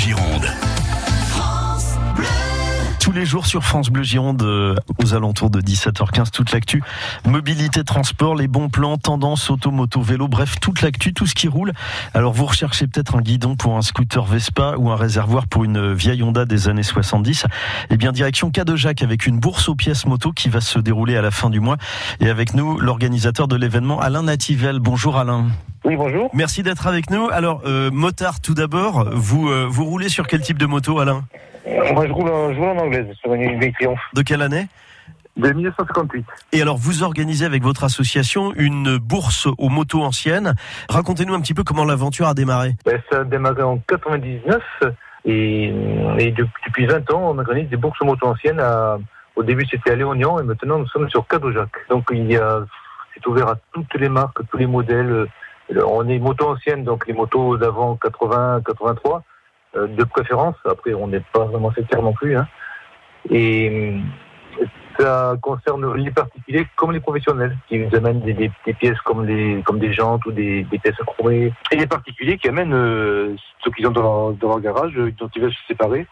Gironde. Tous les jours sur France Bleu Gironde, euh, aux alentours de 17h15, toute l'actu. Mobilité, transport, les bons plans, tendance, auto, moto, vélo, bref, toute l'actu, tout ce qui roule. Alors vous recherchez peut-être un guidon pour un scooter Vespa ou un réservoir pour une vieille Honda des années 70. Eh bien, direction Cadejac avec une bourse aux pièces moto qui va se dérouler à la fin du mois. Et avec nous, l'organisateur de l'événement, Alain Nativel. Bonjour Alain. Oui, bonjour. Merci d'être avec nous. Alors, euh, motard tout d'abord, vous, euh, vous roulez sur quel type de moto Alain? Moi, je roule en, je roule en anglaise sur une vieille Triumph De quelle année de 1958. Et alors, vous organisez avec votre association une bourse aux motos anciennes. Racontez-nous un petit peu comment l'aventure a démarré. Ben, ça a démarré en 99 et, et de- depuis 20 ans, on organise des bourses moto anciennes. À, au début, c'était à Léognan et maintenant, nous sommes sur Cadojac. Donc, il y a, c'est ouvert à toutes les marques, tous les modèles. Euh, On est moto ancienne, donc les motos d'avant 80, 83, euh, de préférence. Après, on n'est pas vraiment sectaire non plus. Hein. Et euh, ça concerne les particuliers comme les professionnels qui nous amènent des, des- des pièces comme des, comme des jantes ou des, des pièces chromées. Et les particuliers qui amènent euh, ce qu'ils ont dans leur, dans leur garage, euh, dont ils veulent se séparer.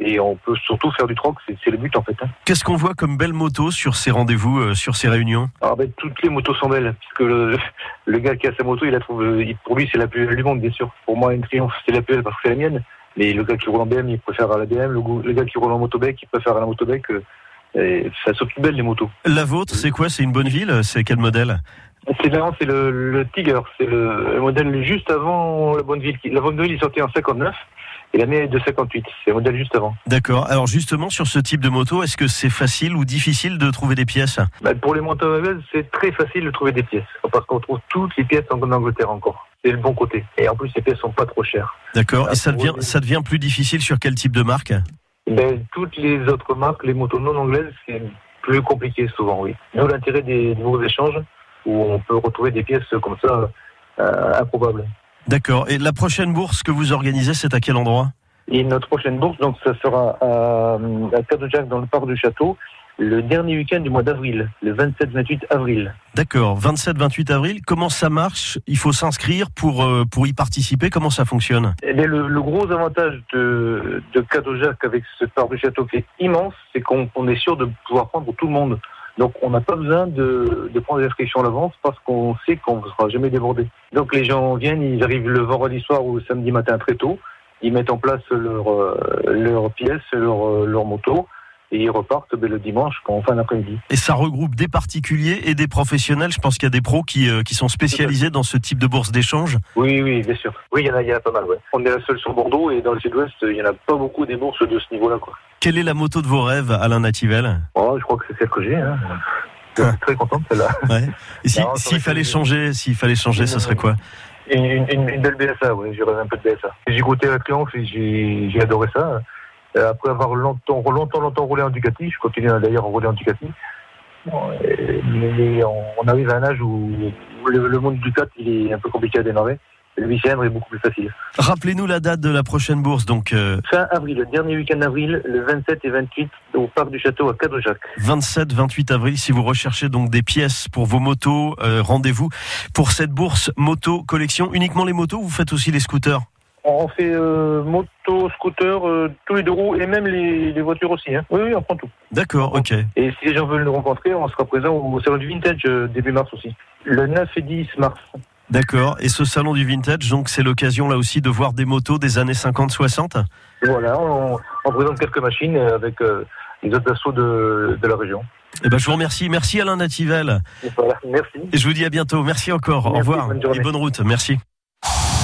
Et on peut surtout faire du troc, c'est le but en fait. Hein. Qu'est-ce qu'on voit comme belle moto sur ces rendez-vous, euh, sur ces réunions? Alors ben, toutes les motos sont belles, puisque le, le gars qui a sa moto, il la trouve, euh, pour lui c'est la plus belle du monde bien sûr. Pour moi une Triumph c'est la plus belle parce que c'est la mienne. Mais le gars qui roule en BM, il préfère à la BM. Le, le gars qui roule en motobec, il préfère à la motobec. Euh, et ça sont toutes belles les motos. La vôtre, c'est quoi? C'est une bonne ville? C'est quel modèle? C'est c'est le, le Tiger, c'est le, le modèle juste avant la Bonneville. La Bonneville est sortie en 59 et la mienne est de 58. C'est le modèle juste avant. D'accord. Alors justement, sur ce type de moto, est-ce que c'est facile ou difficile de trouver des pièces? Bah, pour les motos c'est très facile de trouver des pièces parce qu'on trouve toutes les pièces en Angleterre encore. C'est le bon côté. Et en plus, les pièces sont pas trop chères. D'accord. Ah, Et ça devient, ça devient plus difficile sur quel type de marque? Ben, toutes les autres marques, les motos non anglaises, c'est plus compliqué souvent, oui. Nous, l'intérêt des nouveaux échanges où on peut retrouver des pièces comme ça euh, improbables. D'accord. Et la prochaine bourse que vous organisez, c'est à quel endroit? Et notre prochaine bourse, donc, ça sera à, à Cadejac, dans le parc du château, le dernier week-end du mois d'avril, le 27-28 avril. D'accord. 27-28 avril. Comment ça marche Il faut s'inscrire pour euh, pour y participer. Comment ça fonctionne? Eh bien, le, le gros avantage de, de Cadejac avec ce parc du château qui est immense, c'est qu'on on est sûr de pouvoir prendre tout le monde. Donc, on n'a pas besoin de, de prendre des inscriptions à l'avance parce qu'on sait qu'on ne sera jamais débordé. Donc, les gens viennent, ils arrivent le vendredi soir ou le samedi matin très tôt. Ils mettent en place leur, euh, leur pièce, leur, euh, leur moto, et ils repartent le dimanche en fin d'après-midi. Et ça regroupe des particuliers et des professionnels. Je pense qu'il y a des pros qui euh, qui sont spécialisés dans ce type de bourse d'échange. Oui, oui, bien sûr. Oui, il y en a, il y en a pas mal, ouais. On est la seule sur Bordeaux et dans le sud-ouest, il n'y en a pas beaucoup des bourses de ce niveau-là, quoi. Quelle est la moto de vos rêves, Alain Nativel Oh, je crois que c'est celle que j'ai, hein. Je suis très content de celle-là. Ouais. Et si- Non, s'il fallait changer, s'il fallait changer, ce serait quoi? Une, une, une belle BSA, oui, j'ai rêvé un peu de BSA. J'ai goûté la Triumph et j'ai j'ai adoré ça. Euh, Après avoir longtemps, longtemps, longtemps roulé en Ducati, je continue d'ailleurs à rouler en Ducati. Mais on arrive à un âge où le, monde Ducati il est un peu compliqué à démarrer. Le 8 cylindres est beaucoup plus facile. Rappelez-nous la date de la prochaine bourse. Donc euh, Fin avril, le dernier week-end d'avril, le 27 et 28 au parc du château à Cadejac. 27-28 avril. Si vous recherchez donc des pièces pour vos motos, euh, rendez-vous pour cette bourse moto collection. Uniquement les motos. ou Vous faites aussi les scooters? On fait euh, moto, scooter, euh, tous les deux roues et même les, les voitures aussi. Hein. Oui, oui, on prend tout. D'accord. Ok. Et si les gens veulent nous rencontrer, on sera présent au salon du vintage euh, début mars aussi. Le 9 et 10 mars. D'accord. Et ce salon du vintage, donc c'est l'occasion là aussi de voir des motos des années 50-60. Voilà, on, on présente quelques machines avec les autres assos de, de la région. Eh ben, je vous remercie. Merci Alain Nativel. Voilà, merci. Et je vous dis à bientôt. Merci encore. Au revoir bonne et bonne route. Merci.